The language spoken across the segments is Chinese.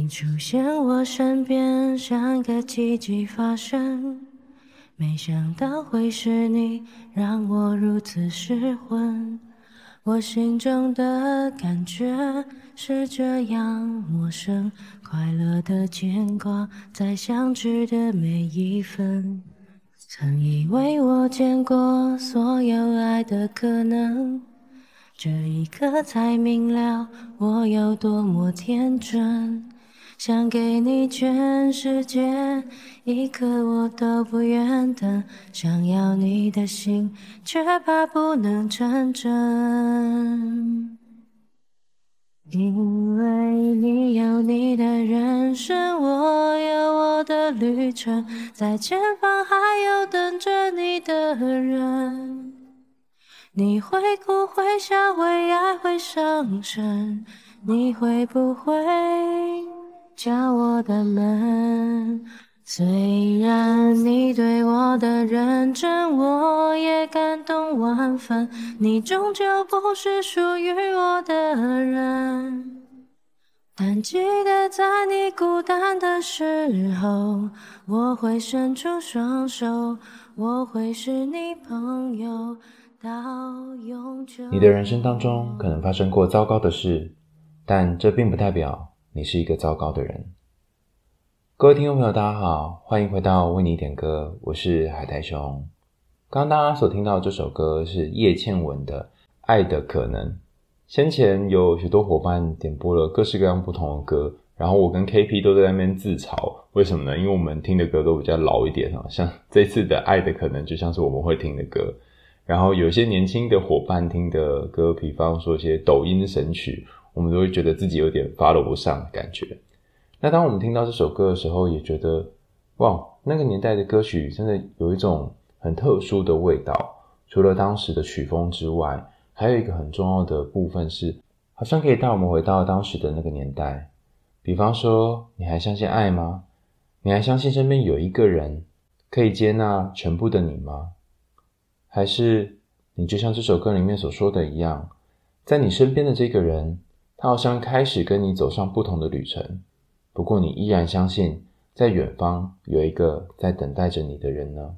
你出现我身边，像个奇迹发生。没想到会是你，让我如此失魂。我心中的感觉是这样陌生，快乐的牵挂，在相知的每一分。曾以为我见过所有爱的可能，这一刻才明了我有多么天真。想给你全世界，一刻我都不愿等。想要你的心，却怕不能成真。因为你有你的人生，我有我的旅程，在前方还有等着你的人。你会哭会笑会爱会伤神，你会不会？敲我的门，虽然你对我的认真，我也感动万分。你终究不是属于我的人，但记得在你孤单的时候，我会伸出双手，我会是你朋友到永久。你的人生当中可能发生过糟糕的事，但这并不代表。你是一个糟糕的人。各位听众朋友，大家好，欢迎回到为你点歌，我是海苔熊。刚刚大家所听到的这首歌是叶倩文的《爱的可能》。先前有许多伙伴点播了各式各样不同的歌，然后我跟 KP 都在那边自嘲，为什么呢？因为我们听的歌都比较老一点啊，像这次的《爱的可能》就像是我们会听的歌。然后有些年轻的伙伴听的歌，比方说一些抖音神曲。我们都会觉得自己有点 follow 不上的感觉。那当我们听到这首歌的时候，也觉得哇，那个年代的歌曲真的有一种很特殊的味道。除了当时的曲风之外，还有一个很重要的部分是，好像可以带我们回到当时的那个年代。比方说，你还相信爱吗？你还相信身边有一个人可以接纳全部的你吗？还是你就像这首歌里面所说的一样，在你身边的这个人，他好像开始跟你走上不同的旅程，不过你依然相信，在远方有一个在等待着你的人呢。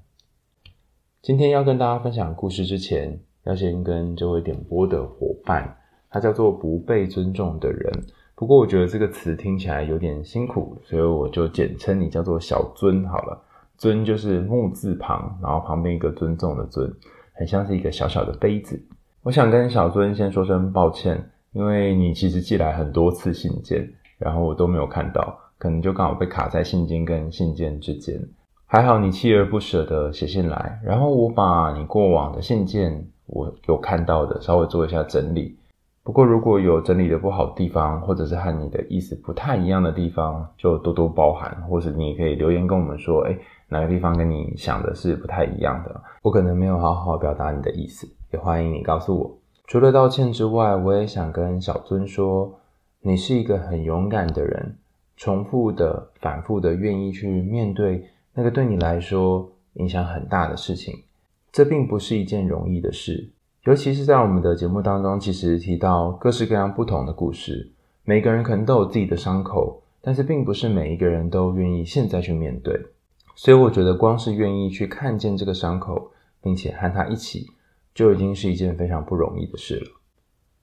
今天要跟大家分享故事之前，要先跟这位点播的伙伴，他叫做不被尊重的人。不过我觉得这个词听起来有点辛苦，所以我就简称你叫做小尊好了。尊就是木字旁，然后旁边一个尊重的尊，很像是一个小小的杯子。我想跟小尊先说声抱歉。因为你其实寄来很多次信件，然后我都没有看到，可能就刚好被卡在信件跟信件之间。还好你锲而不舍的写信来，然后我把你过往的信件我有看到的稍微做一下整理。不过如果有整理的不好的地方，或者是和你的意思不太一样的地方，就多多包涵，或是你可以留言跟我们说，诶，哪个地方跟你想的是不太一样的，我可能没有好好表达你的意思，也欢迎你告诉我。除了道歉之外，我也想跟小尊说，你是一个很勇敢的人，重复的、反复的愿意去面对那个对你来说影响很大的事情，这并不是一件容易的事。尤其是在我们的节目当中，其实提到各式各样不同的故事，每个人可能都有自己的伤口，但是并不是每一个人都愿意现在去面对。所以我觉得，光是愿意去看见这个伤口，并且和他一起。就已经是一件非常不容易的事了。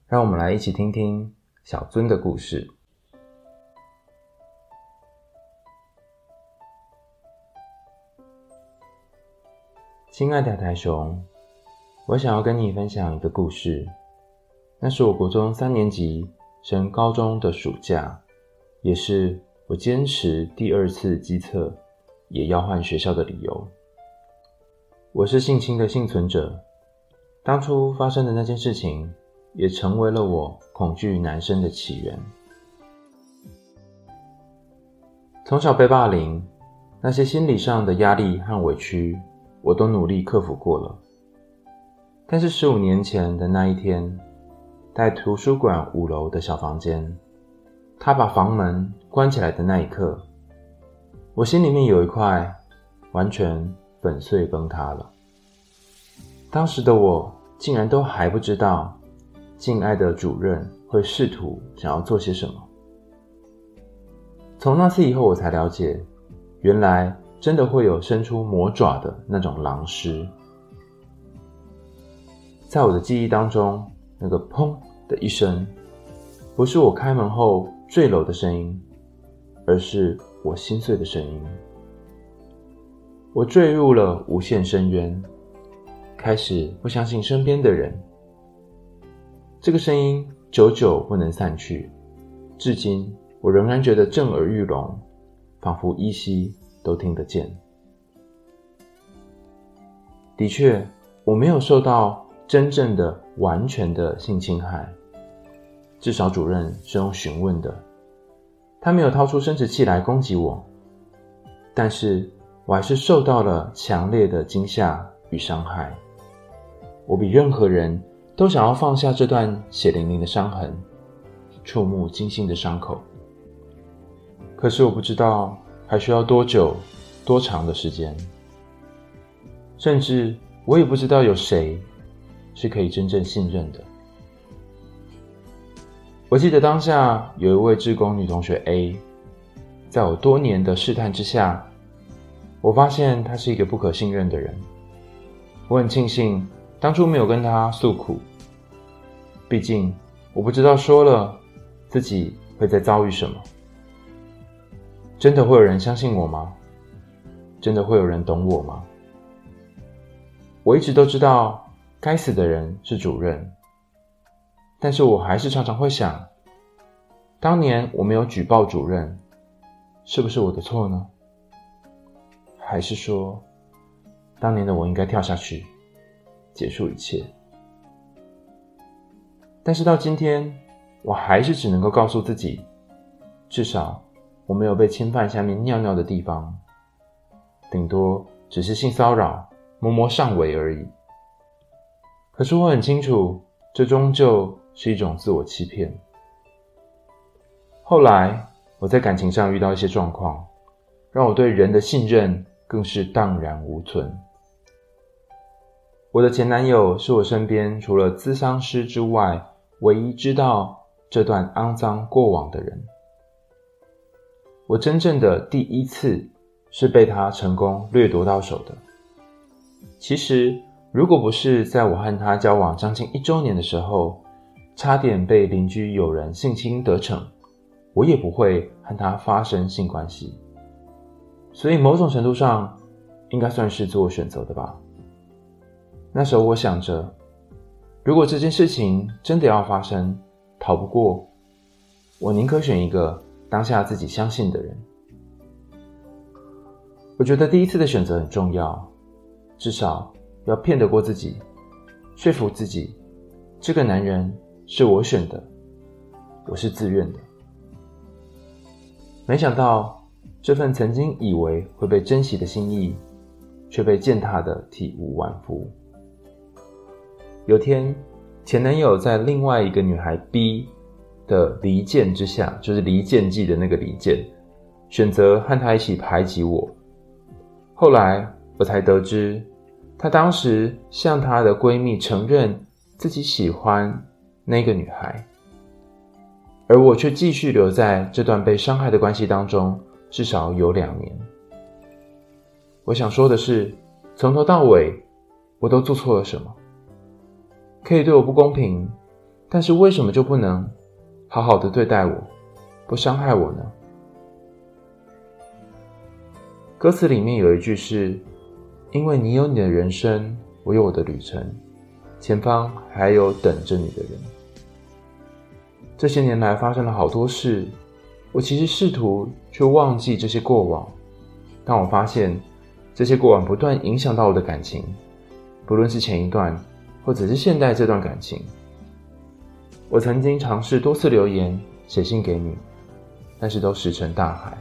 让我们来一起听听小尊的故事。亲爱的台熊，我想要跟你分享一个故事。那是我国中三年级升高中的暑假，也是我坚持第二次机测也要换学校的理由。我是性侵的幸存者。当初发生的那件事情，也成为了我恐惧男生的起源。从小被霸凌，那些心理上的压力和委屈，我都努力克服过了。但是十五年前的那一天，在图书馆五楼的小房间，他把房门关起来的那一刻，我心里面有一块完全粉碎崩塌了。当时的我。竟然都还不知道，敬爱的主任会试图想要做些什么。从那次以后，我才了解，原来真的会有伸出魔爪的那种狼师。在我的记忆当中，那个砰的一声，不是我开门后坠楼的声音，而是我心碎的声音。我坠入了无限深渊，开始不相信身边的人。这个声音久久不能散去，至今我仍然觉得震耳欲聋，仿佛依稀都听得见。的确，我没有受到真正的、完全的性侵害，至少主任是用询问的，他没有掏出生殖器来攻击我，但是我还是受到了强烈的惊吓与伤害。我比任何人。都想要放下这段血淋淋的伤痕，触目惊心的伤口。可是我不知道还需要多久、多长的时间，甚至我也不知道有谁是可以真正信任的。我记得当下有一位志工女同学 A，在我多年的试探之下，我发现她是一个不可信任的人。我很庆幸当初没有跟她诉苦。毕竟，我不知道说了自己会再遭遇什么。真的会有人相信我吗？真的会有人懂我吗？我一直都知道该死的人是主任，但是我还是常常会想，当年我没有举报主任，是不是我的错呢？还是说，当年的我应该跳下去，结束一切？但是到今天，我还是只能够告诉自己，至少我没有被侵犯下面尿尿的地方，顶多只是性骚扰、摸摸上围而已。可是我很清楚，这终究是一种自我欺骗。后来我在感情上遇到一些状况，让我对人的信任更是荡然无存。我的前男友是我身边除了咨商师之外，唯一知道这段肮脏过往的人，我真正的第一次是被他成功掠夺到手的。其实，如果不是在我和他交往将近一周年的时候，差点被邻居友人性侵得逞，我也不会和他发生性关系。所以，某种程度上，应该算是自我选择的吧。那时候，我想着。如果这件事情真的要发生，逃不过，我宁可选一个当下自己相信的人。我觉得第一次的选择很重要，至少要骗得过自己，说服自己，这个男人是我选的，我是自愿的。没想到这份曾经以为会被珍惜的心意，却被践踏的体无完肤。有天，前男友在另外一个女孩 B 的离间之下，就是离间计的那个离间，选择和她一起排挤我。后来我才得知，她当时向她的闺蜜承认自己喜欢那个女孩，而我却继续留在这段被伤害的关系当中，至少有两年。我想说的是，从头到尾，我都做错了什么？可以对我不公平，但是为什么就不能好好的对待我，不伤害我呢？歌词里面有一句是：“因为你有你的人生，我有我的旅程，前方还有等着你的人。”这些年来发生了好多事，我其实试图去忘记这些过往，但我发现这些过往不断影响到我的感情，不论是前一段。或者是现代这段感情，我曾经尝试多次留言、写信给你，但是都石沉大海。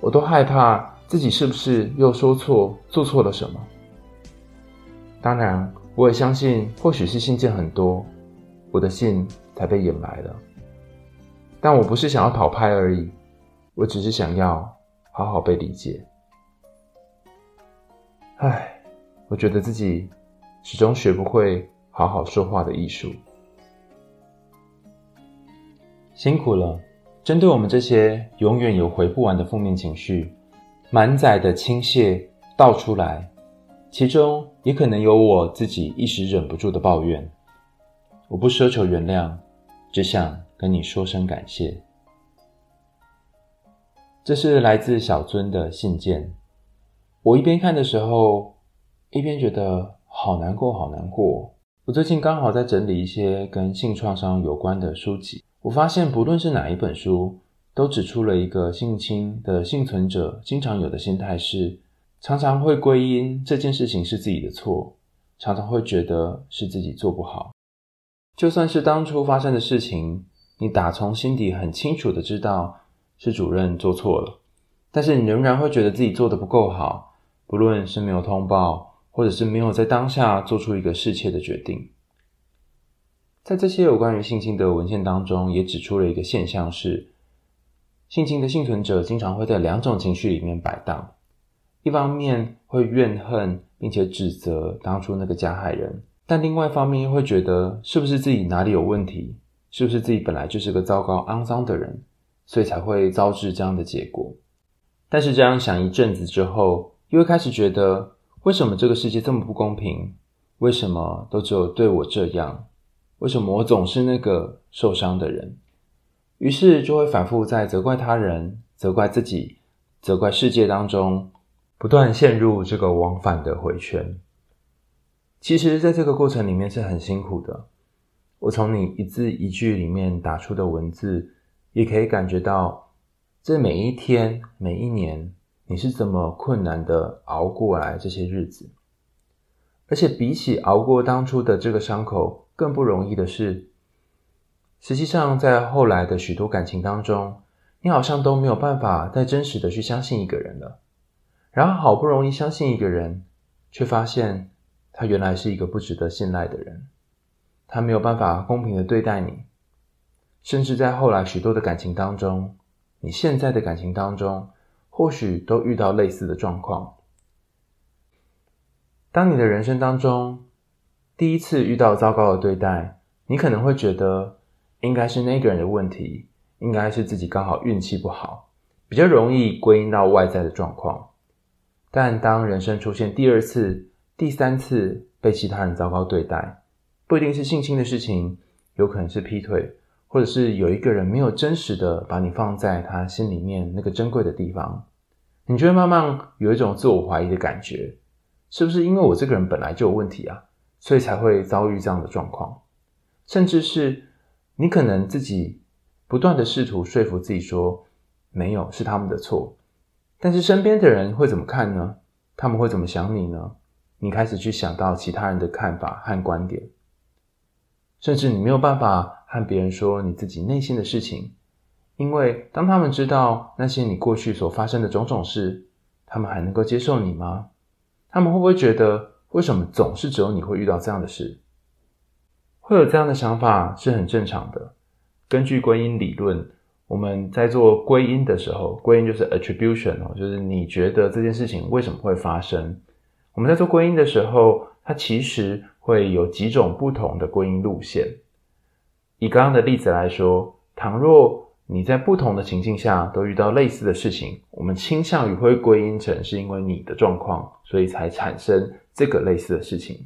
我都害怕自己是不是又说错、做错了什么。当然，我也相信，或许是信件很多，我的信才被掩埋了。但我不是想要讨拍而已，我只是想要好好被理解。唉，我觉得自己。始终学不会好好说话的艺术，辛苦了，针对我们这些永远有回不完的负面情绪，满载的倾泻倒出来，其中也可能有我自己一时忍不住的抱怨。我不奢求原谅，只想跟你说声感谢。这是来自小尊的信件。我一边看的时候，一边觉得好难过，好难过。我最近刚好在整理一些跟性创伤有关的书籍。我发现，不论是哪一本书，都指出了一个性侵的幸存者经常有的心态是，常常会归因这件事情是自己的错，常常会觉得是自己做不好。就算是当初发生的事情，你打从心底很清楚的知道是主任做错了，但是你仍然会觉得自己做得不够好，不论是没有通报，或者是没有在当下做出一个适切的决定。在这些有关于性侵的文献当中，也指出了一个现象是，性侵的幸存者经常会在两种情绪里面摆荡：一方面会怨恨并且指责当初那个加害人，但另外一方面又会觉得是不是自己哪里有问题，是不是自己本来就是个糟糕肮脏的人，所以才会遭致这样的结果。但是这样想一阵子之后，又会开始觉得，为什么这个世界这么不公平？为什么都只有对我这样？为什么我总是那个受伤的人？于是就会反复在责怪他人、责怪自己、责怪世界当中，不断陷入这个往返的回圈。其实，在这个过程里面是很辛苦的。我从你一字一句里面打出的文字，也可以感觉到，这每一天、每一年，你是怎么困难的熬过来这些日子。而且，比起熬过当初的这个伤口，更不容易的是，实际上在后来的许多感情当中，你好像都没有办法再真实的去相信一个人了。然后好不容易相信一个人，却发现他原来是一个不值得信赖的人，他没有办法公平的对待你，甚至在后来许多的感情当中，你现在的感情当中，或许都遇到类似的状况。当你的人生当中，第一次遇到糟糕的对待，你可能会觉得应该是那个人的问题，应该是自己刚好运气不好，比较容易归因到外在的状况。但当人生出现第二次、第三次被其他人糟糕对待，不一定是性侵的事情，有可能是劈腿，或者是有一个人没有真实的把你放在他心里面那个珍贵的地方，你就会慢慢有一种自我怀疑的感觉，是不是因为我这个人本来就有问题啊？所以才会遭遇这样的状况，甚至是你可能自己不断的试图说服自己说，没有，是他们的错，但是身边的人会怎么看呢？他们会怎么想你呢？你开始去想到其他人的看法和观点，甚至你没有办法和别人说你自己内心的事情，因为当他们知道那些你过去所发生的种种事，他们还能够接受你吗？他们会不会觉得？为什么总是只有你会遇到这样的事？会有这样的想法是很正常的。根据归因理论，我们在做归因的时候，归因就是 attribution 哦，就是你觉得这件事情为什么会发生？我们在做归因的时候，它其实会有几种不同的归因路线。以刚刚的例子来说，倘若你在不同的情境下都遇到类似的事情，我们倾向于会归因成是因为你的状况，所以才产生。这个类似的事情，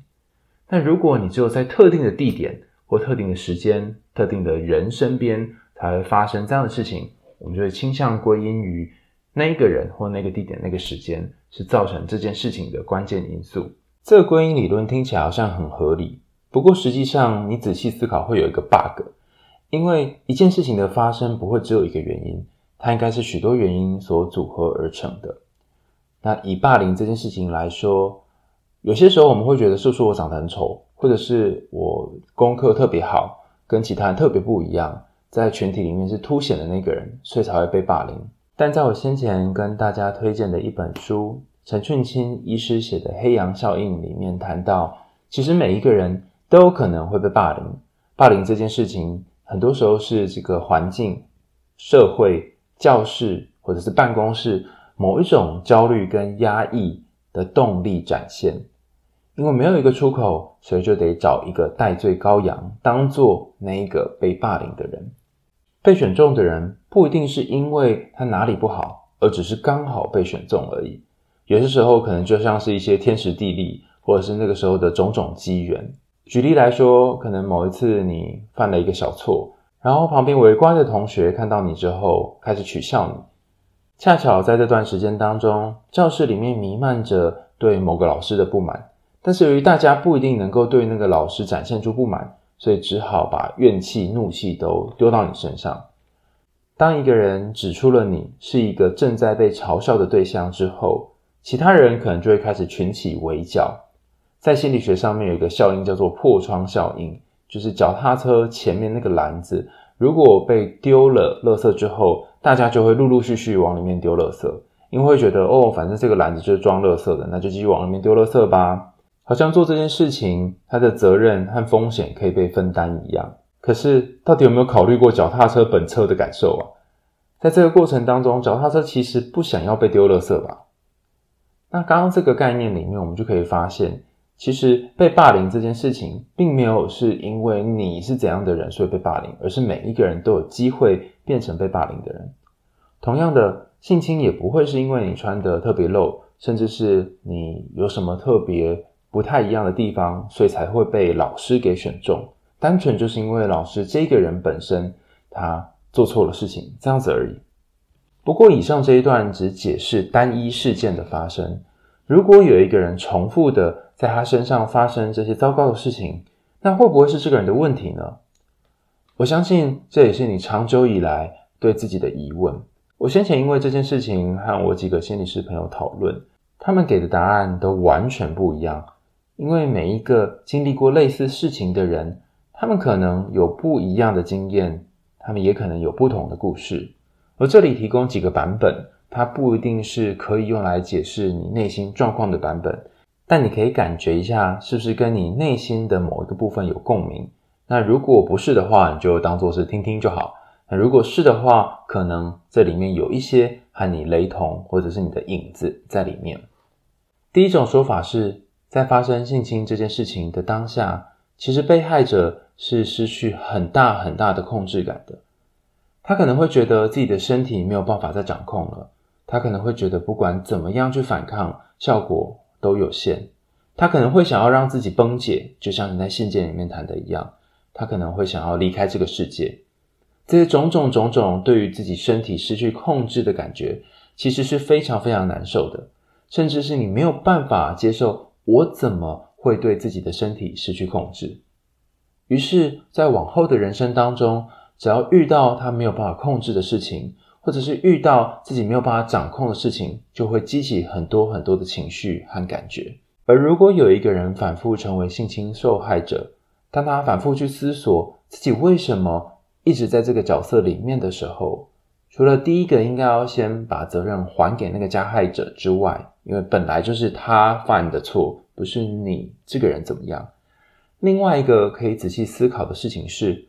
但如果你只有在特定的地点或特定的时间、特定的人身边才会发生这样的事情，我们就会倾向归因于那个人或那个地点、那个时间是造成这件事情的关键因素。这个归因理论听起来好像很合理，不过实际上你仔细思考会有一个 bug，因为一件事情的发生不会只有一个原因，它应该是许多原因所组合而成的。那以霸凌这件事情来说，有些时候我们会觉得，是不是我长得很丑，或者是我功课特别好，跟其他人特别不一样，在群体里面是凸显的那个人，所以才会被霸凌。但在我先前跟大家推荐的一本书，陈俊卿医师写的《黑羊效应》里面谈到，其实每一个人都有可能会被霸凌。霸凌这件事情，很多时候是这个环境、社会、教室或者是办公室某一种焦虑跟压抑的动力展现。因为没有一个出口，所以就得找一个代罪羔羊，当做那一个被霸凌的人。被选中的人不一定是因为他哪里不好，而只是刚好被选中而已。有些时候可能就像是一些天时地利，或者是那个时候的种种机缘。举例来说，可能某一次你犯了一个小错，然后旁边围观的同学看到你之后开始取笑你。恰巧在这段时间当中，教室里面弥漫着对某个老师的不满，但是由于大家不一定能够对那个老师展现出不满，所以只好把怨气、怒气都丢到你身上。当一个人指出了你是一个正在被嘲笑的对象之后，其他人可能就会开始群起围剿。在心理学上面有一个效应叫做破窗效应，就是脚踏车前面那个篮子，如果被丢了垃圾之后，大家就会陆陆续续往里面丢垃圾，因为会觉得哦，反正这个篮子就是装垃圾的，那就继续往里面丢垃圾吧。好像做这件事情，它的责任和风险可以被分担一样。可是，到底有没有考虑过脚踏车本车的感受啊？在这个过程当中，脚踏车其实不想要被丢垃圾吧？那刚刚这个概念里面，我们就可以发现，其实被霸凌这件事情，并没有是因为你是怎样的人所以被霸凌，而是每一个人都有机会变成被霸凌的人。同样的，性侵也不会是因为你穿得特别露，甚至是你有什么特别不太一样的地方，所以才会被老师给选中。单纯就是因为老师这个人本身他做错了事情，这样子而已。不过，以上这一段只解释单一事件的发生。如果有一个人重复的在他身上发生这些糟糕的事情，那会不会是这个人的问题呢？我相信这也是你长久以来对自己的疑问。我先前因为这件事情和我几个心理师朋友讨论，他们给的答案都完全不一样。因为每一个经历过类似事情的人，他们可能有不一样的经验，他们也可能有不同的故事。而这里提供几个版本，它不一定是可以用来解释你内心状况的版本，但你可以感觉一下，是不是跟你内心的某一个部分有共鸣？那如果不是的话，你就当做是听听就好。那如果是的话，可能这里面有一些和你雷同，或者是你的影子在里面。第一种说法是在发生性侵这件事情的当下，其实被害者是失去很大很大的控制感的。他可能会觉得自己的身体没有办法再掌控了，他可能会觉得不管怎么样去反抗，效果都有限。他可能会想要让自己崩解，就像你在信件里面谈的一样，他可能会想要离开这个世界。这些种种种种对于自己身体失去控制的感觉，其实是非常非常难受的，甚至是你没有办法接受，我怎么会对自己的身体失去控制？于是，在往后的人生当中，只要遇到他没有办法控制的事情，或者是遇到自己没有办法掌控的事情，就会激起很多很多的情绪和感觉。而如果有一个人反复成为性侵受害者，当他反复去思索自己为什么一直在这个角色里面的时候，除了第一个应该要先把责任还给那个加害者之外，因为本来就是他犯的错，不是你这个人怎么样。另外一个可以仔细思考的事情是，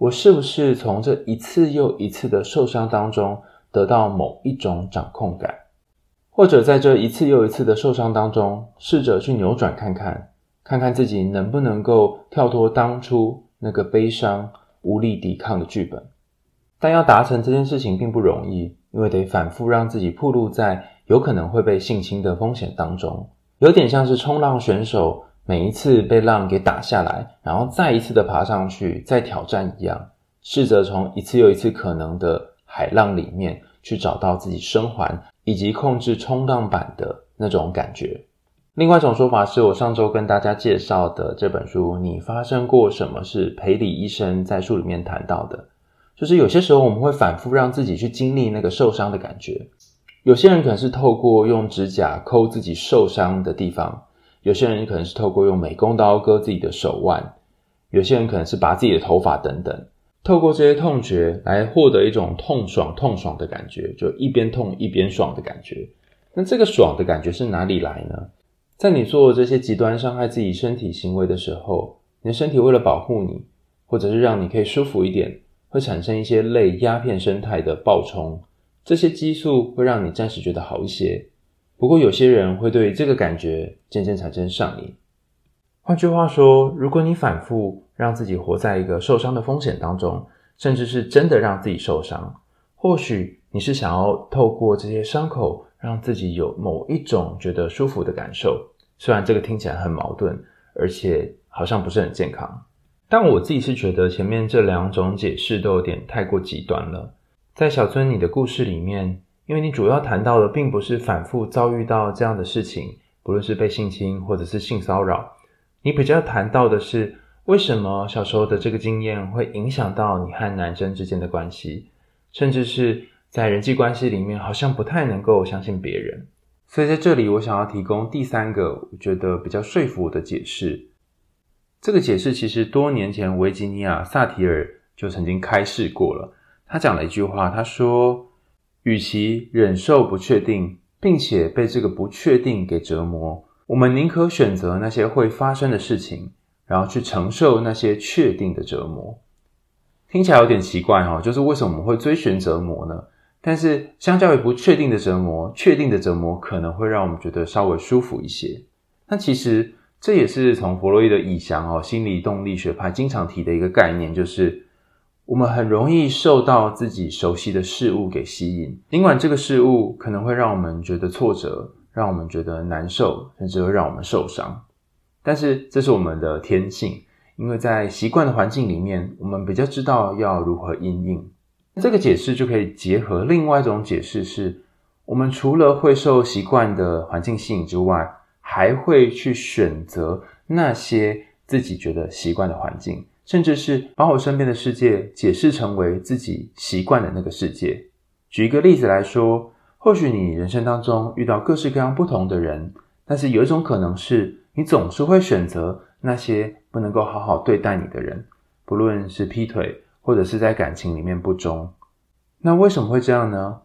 我是不是从这一次又一次的受伤当中得到某一种掌控感，或者在这一次又一次的受伤当中，试着去扭转看看，看看自己能不能够跳脱当初那个悲伤无力抵抗的剧本。但要达成这件事情并不容易，因为得反复让自己暴露在有可能会被性侵的风险当中，有点像是冲浪选手。每一次被浪给打下来，然后再一次的爬上去，再挑战一样，试着从一次又一次可能的海浪里面去找到自己生还以及控制冲浪板的那种感觉。另外一种说法是我上周跟大家介绍的这本书《你发生过什么》，是裴李医生在书里面谈到的，就是有些时候我们会反复让自己去经历那个受伤的感觉。有些人可能是透过用指甲抠自己受伤的地方。有些人可能是透过用美工刀割自己的手腕，有些人可能是拔自己的头发等等，透过这些痛觉来获得一种痛爽痛爽的感觉，就一边痛一边爽的感觉。那这个爽的感觉是哪里来呢？在你做这些极端伤害自己身体行为的时候，你的身体为了保护你，或者是让你可以舒服一点，会产生一些类鸦片生态的暴冲，这些激素会让你暂时觉得好一些。不过，有些人会对这个感觉渐渐产生上瘾。换句话说，如果你反复让自己活在一个受伤的风险当中，甚至是真的让自己受伤，或许你是想要透过这些伤口，让自己有某一种觉得舒服的感受。虽然这个听起来很矛盾，而且好像不是很健康，但我自己是觉得前面这两种解释都有点太过极端了。在小村你的故事里面，因为你主要谈到的并不是反复遭遇到这样的事情，不论是被性侵或者是性骚扰，你比较谈到的是为什么小时候的这个经验会影响到你和男生之间的关系，甚至是在人际关系里面好像不太能够相信别人。所以在这里，我想要提供第三个我觉得比较说服我的解释。这个解释其实多年前维吉尼亚·萨提尔就曾经开示过了。他讲了一句话，他说：“与其忍受不确定，并且被这个不确定给折磨，我们宁可选择那些会发生的事情，然后去承受那些确定的折磨。”听起来有点奇怪哈，就是为什么我们会追寻折磨呢？但是相较于不确定的折磨，确定的折磨可能会让我们觉得稍微舒服一些。那其实这也是从弗洛伊德以降哦，心理动力学派经常提的一个概念，就是。我们很容易受到自己熟悉的事物给吸引，尽管这个事物可能会让我们觉得挫折，让我们觉得难受，甚至会让我们受伤。但是这是我们的天性，因为在习惯的环境里面，我们比较知道要如何应应。这个解释就可以结合另外一种解释，是我们除了会受习惯的环境吸引之外，还会去选择那些自己觉得习惯的环境。甚至是把我身边的世界解释成为自己习惯的那个世界。举一个例子来说，或许你人生当中遇到各式各样不同的人，但是有一种可能是你总是会选择那些不能够好好对待你的人，不论是劈腿或者是在感情里面不忠。那为什么会这样呢？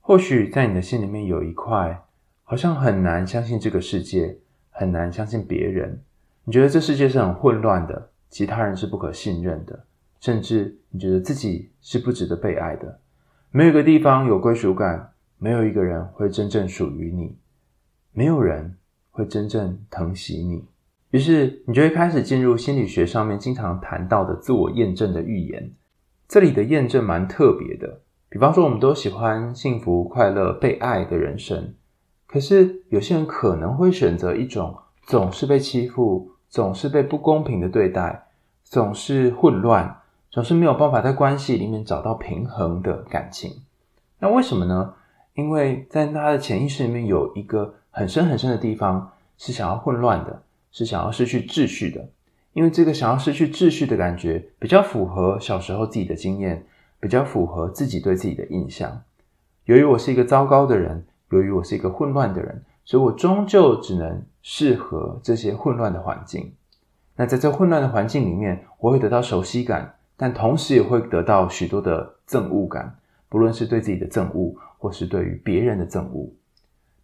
或许在你的心里面有一块，好像很难相信这个世界，很难相信别人。你觉得这世界是很混乱的。其他人是不可信任的，甚至你觉得自己是不值得被爱的。没有一个地方有归属感，没有一个人会真正属于你，没有人会真正疼惜你。于是你就会开始进入心理学上面经常谈到的自我验证的预言。这里的验证蛮特别的，比方说我们都喜欢幸福、快乐、被爱的人生，可是有些人可能会选择一种总是被欺负。总是被不公平的对待，总是混乱，总是没有办法在关系里面找到平衡的感情。那为什么呢？因为在他的潜意识里面有一个很深很深的地方是想要混乱的，是想要失去秩序的。因为这个想要失去秩序的感觉比较符合小时候自己的经验，比较符合自己对自己的印象。由于我是一个糟糕的人，由于我是一个混乱的人。所以我终究只能适合这些混乱的环境。那在这混乱的环境里面，我会得到熟悉感，但同时也会得到许多的憎恶感，不论是对自己的憎恶，或是对于别人的憎恶。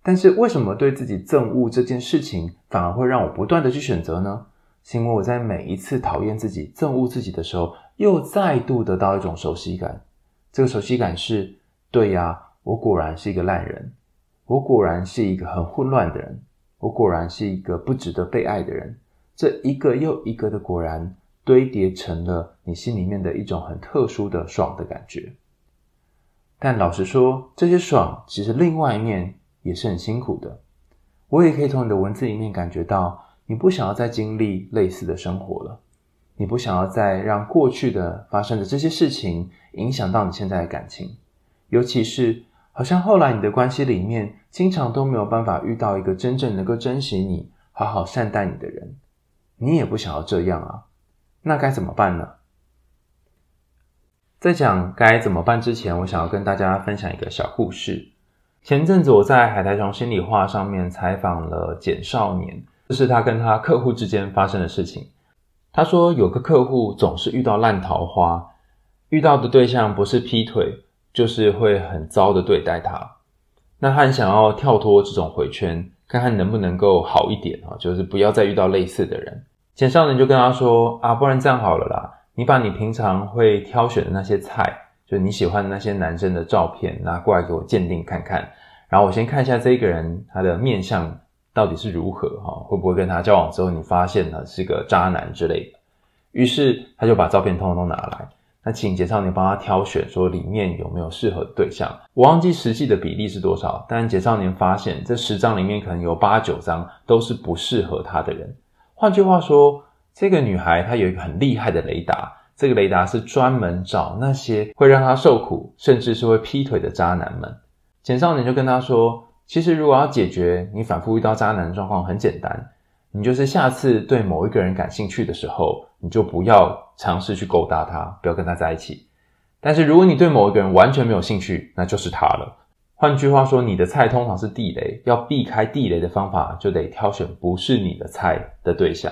但是为什么对自己憎恶这件事情，反而会让我不断的去选择呢？是因为我在每一次讨厌自己、憎恶自己的时候，又再度得到一种熟悉感。这个熟悉感是：对呀，我果然是一个烂人。我果然是一个很混乱的人，我果然是一个不值得被爱的人。这一个又一个的果然堆叠成了你心里面的一种很特殊的爽的感觉。但老实说，这些爽其实另外一面也是很辛苦的。我也可以从你的文字里面感觉到，你不想要再经历类似的生活了，你不想要再让过去的发生的这些事情影响到你现在的感情，尤其是。好像后来你的关系里面，经常都没有办法遇到一个真正能够珍惜你、好好善待你的人，你也不想要这样啊，那该怎么办呢？在讲该怎么办之前，我想要跟大家分享一个小故事。前阵子我在海苔熊心里话上面采访了简少年，这是他跟他客户之间发生的事情。他说有个客户总是遇到烂桃花，遇到的对象不是劈腿。就是会很糟的对待他，那他很想要跳脱这种回圈，看看能不能够好一点啊，就是不要再遇到类似的人。简少年就跟他说啊，不然这样好了啦，你把你平常会挑选的那些菜，就你喜欢的那些男生的照片拿过来给我鉴定看看，然后我先看一下这个人他的面相到底是如何哈，会不会跟他交往之后你发现他是个渣男之类的。于是他就把照片通通拿来。那请简少年帮他挑选，说里面有没有适合的对象。我忘记实际的比例是多少，但简少年发现这十张里面可能有八九张都是不适合他的人。换句话说，这个女孩她有一个很厉害的雷达，这个雷达是专门找那些会让她受苦，甚至是会劈腿的渣男们。简少年就跟她说，其实如果要解决你反复遇到渣男的状况，很简单。你就是下次对某一个人感兴趣的时候，你就不要尝试去勾搭他，不要跟他在一起。但是如果你对某一个人完全没有兴趣，那就是他了。换句话说，你的菜通常是地雷，要避开地雷的方法，就得挑选不是你的菜的对象。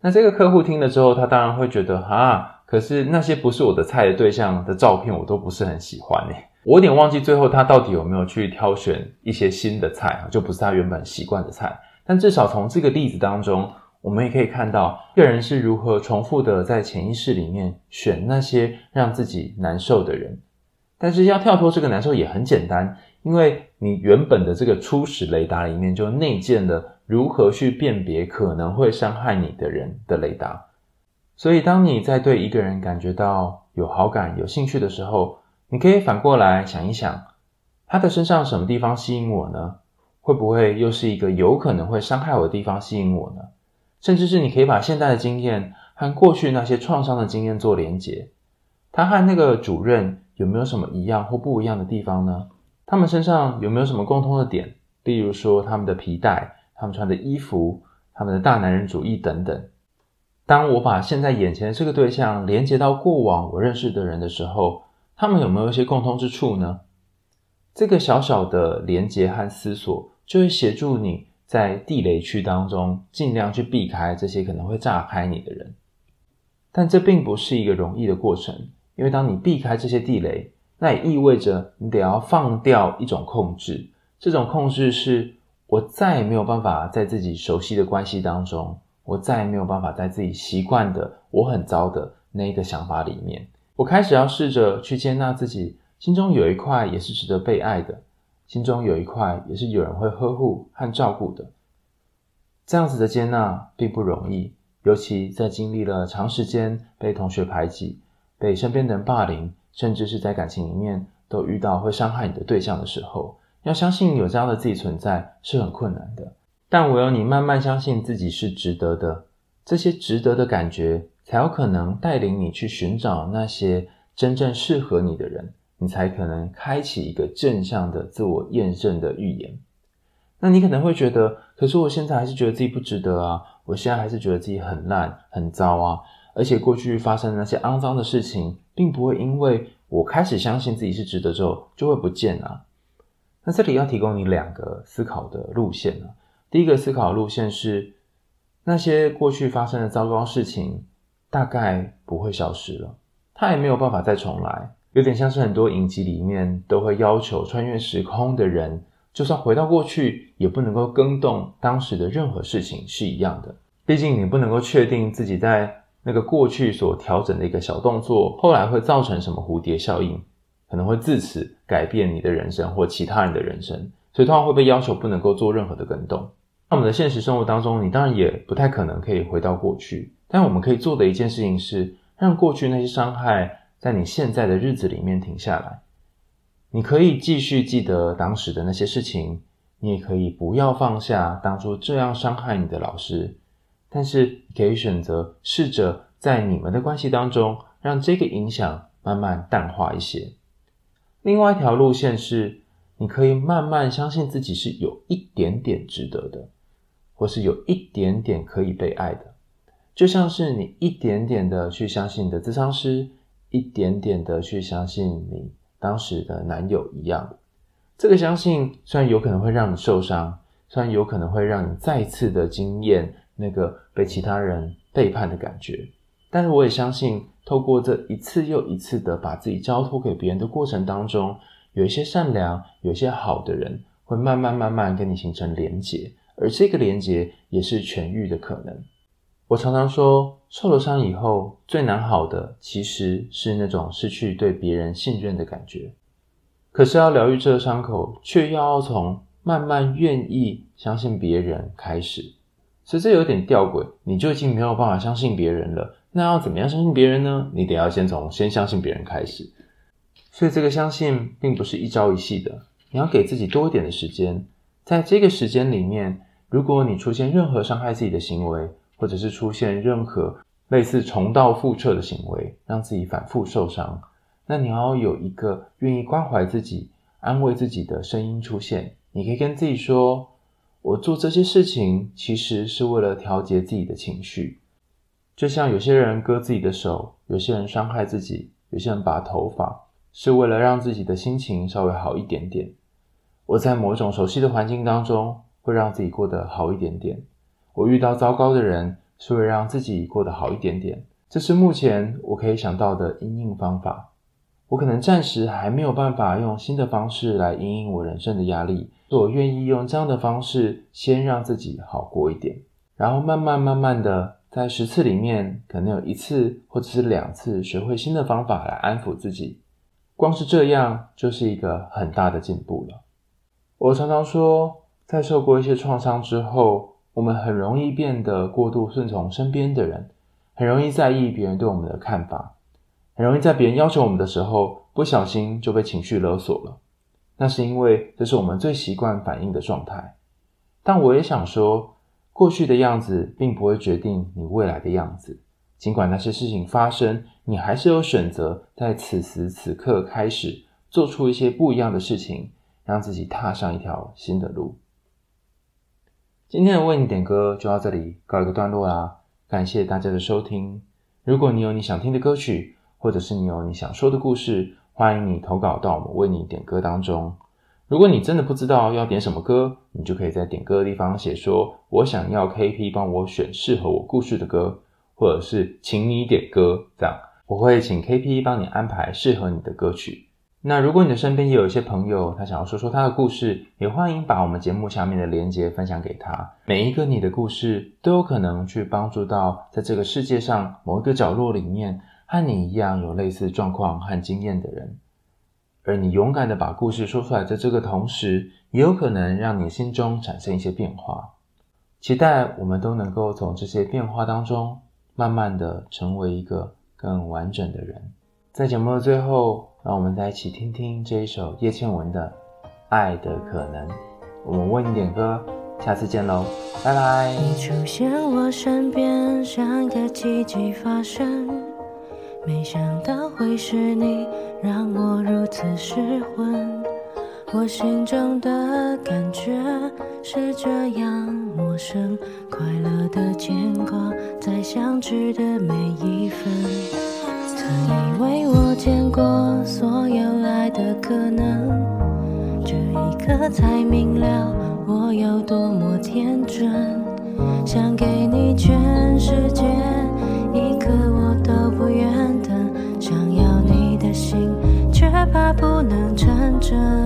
那这个客户听了之后，他当然会觉得啊，可是那些不是我的菜的对象的照片，我都不是很喜欢诶。我有点忘记最后他到底有没有去挑选一些新的菜啊，就不是他原本习惯的菜。但至少从这个例子当中，我们也可以看到，个人是如何重复的在潜意识里面选那些让自己难受的人。但是要跳脱这个难受也很简单，因为你原本的这个初始雷达里面就内建了如何去辨别可能会伤害你的人的雷达。所以，当你在对一个人感觉到有好感、有兴趣的时候，你可以反过来想一想，他的身上什么地方吸引我呢？会不会又是一个有可能会伤害我的地方吸引我呢？甚至是你可以把现在的经验和过去那些创伤的经验做连结。他和那个主任有没有什么一样或不一样的地方呢？他们身上有没有什么共通的点？例如说他们的皮带、他们穿的衣服、他们的大男人主义等等。当我把现在眼前的这个对象连接到过往我认识的人的时候，他们有没有一些共通之处呢？这个小小的连接和思索，就会协助你在地雷区当中尽量去避开这些可能会炸开你的人。但这并不是一个容易的过程，因为当你避开这些地雷，那也意味着你得要放掉一种控制。这种控制是我再也没有办法在自己熟悉的关系当中，我再也没有办法在自己习惯的我很糟的那一个想法里面，我开始要试着去接纳自己。心中有一块也是值得被爱的，心中有一块也是有人会呵护和照顾的。这样子的接纳并不容易，尤其在经历了长时间被同学排挤、被身边的人霸凌，甚至是在感情里面都遇到会伤害你的对象的时候，要相信有这样的自己存在是很困难的。但唯有你慢慢相信自己是值得的，这些值得的感觉才有可能带领你去寻找那些真正适合你的人。你才可能开启一个正向的自我验证的预言。那你可能会觉得，可是我现在还是觉得自己不值得啊，我现在还是觉得自己很烂、很糟啊，而且过去发生的那些肮脏的事情，并不会因为我开始相信自己是值得之后就会不见啊。那这里要提供你两个思考的路线啊。第一个思考路线是，那些过去发生的糟糕事情大概不会消失了，它也没有办法再重来。有点像是很多影集里面都会要求穿越时空的人，就算回到过去，也不能够更动当时的任何事情是一样的。毕竟你不能够确定自己在那个过去所调整的一个小动作，后来会造成什么蝴蝶效应，可能会自此改变你的人生或其他人的人生，所以通常会被要求不能够做任何的更动。那我们的现实生活当中，你当然也不太可能可以回到过去，但我们可以做的一件事情是，让过去那些伤害。在你现在的日子里面停下来，你可以继续记得当时的那些事情，你也可以不要放下当初这样伤害你的老师，但是你可以选择试着在你们的关系当中，让这个影响慢慢淡化一些。另外一条路线是，你可以慢慢相信自己是有一点点值得的，或是有一点点可以被爱的，就像是你一点点的去相信你的咨商师。一点点的去相信你当时的男友一样，这个相信虽然有可能会让你受伤，虽然有可能会让你再次的经验那个被其他人背叛的感觉，但是我也相信，透过这一次又一次的把自己交托给别人的过程当中，有一些善良、有一些好的人会慢慢慢慢跟你形成连结，而这个连结也是痊愈的可能。我常常说，受了伤以后最难好的其实是那种失去对别人信任的感觉。可是要疗愈这个伤口，却要从慢慢愿意相信别人开始。所以这有点吊诡，你就已经没有办法相信别人了，那要怎么样相信别人呢？你得要先从先相信别人开始。所以这个相信并不是一朝一夕的，你要给自己多一点的时间。在这个时间里面，如果你出现任何伤害自己的行为，或者是出现任何类似重蹈覆辙的行为，让自己反复受伤，那你要有一个愿意关怀自己、安慰自己的声音出现。你可以跟自己说：“我做这些事情其实是为了调节自己的情绪。”就像有些人割自己的手，有些人伤害自己，有些人拔头发，是为了让自己的心情稍微好一点点。我在某种熟悉的环境当中，会让自己过得好一点点。我遇到糟糕的人，是为了让自己过得好一点点。这是目前我可以想到的因应方法。我可能暂时还没有办法用新的方式来因应我人生的压力，所以我愿意用这样的方式先让自己好过一点，然后慢慢慢慢的，在十次里面，可能有一次或者是两次学会新的方法来安抚自己。光是这样，就是一个很大的进步了。我常常说，在受过一些创伤之后，我们很容易变得过度顺从身边的人，很容易在意别人对我们的看法，很容易在别人要求我们的时候，不小心就被情绪勒索了。那是因为这是我们最习惯反应的状态。但我也想说，过去的样子并不会决定你未来的样子。尽管那些事情发生，你还是有选择在此时此刻开始做出一些不一样的事情，让自己踏上一条新的路。今天的为你点歌就到这里告一个段落啦，感谢大家的收听。如果你有你想听的歌曲，或者是你有你想说的故事，欢迎你投稿到我们为你点歌当中。如果你真的不知道要点什么歌，你就可以在点歌的地方写说“我想要 KP 帮我选适合我故事的歌”，或者是“请你点歌”这样，我会请 KP 帮你安排适合你的歌曲。那如果你的身边也有一些朋友，他想要说说他的故事，也欢迎把我们节目下面的链接分享给他。每一个你的故事都有可能去帮助到在这个世界上某一个角落里面和你一样有类似状况和经验的人。而你勇敢的把故事说出来的这个同时，也有可能让你心中产生一些变化。期待我们都能够从这些变化当中，慢慢的成为一个更完整的人。在节目的最后，让我们再一起听听这一首叶倩文的《爱的可能》。我们为你点歌，下次见喽，拜拜。你出现我身边，像个奇迹发生，没想到会是你，让我如此失魂。我心中的感觉是这样陌生，快乐的牵挂在相知的每一分。以为我见过所有爱的可能，这一刻才明了我有多么天真。想给你全世界，一刻我都不愿等。想要你的心，却怕不能成真。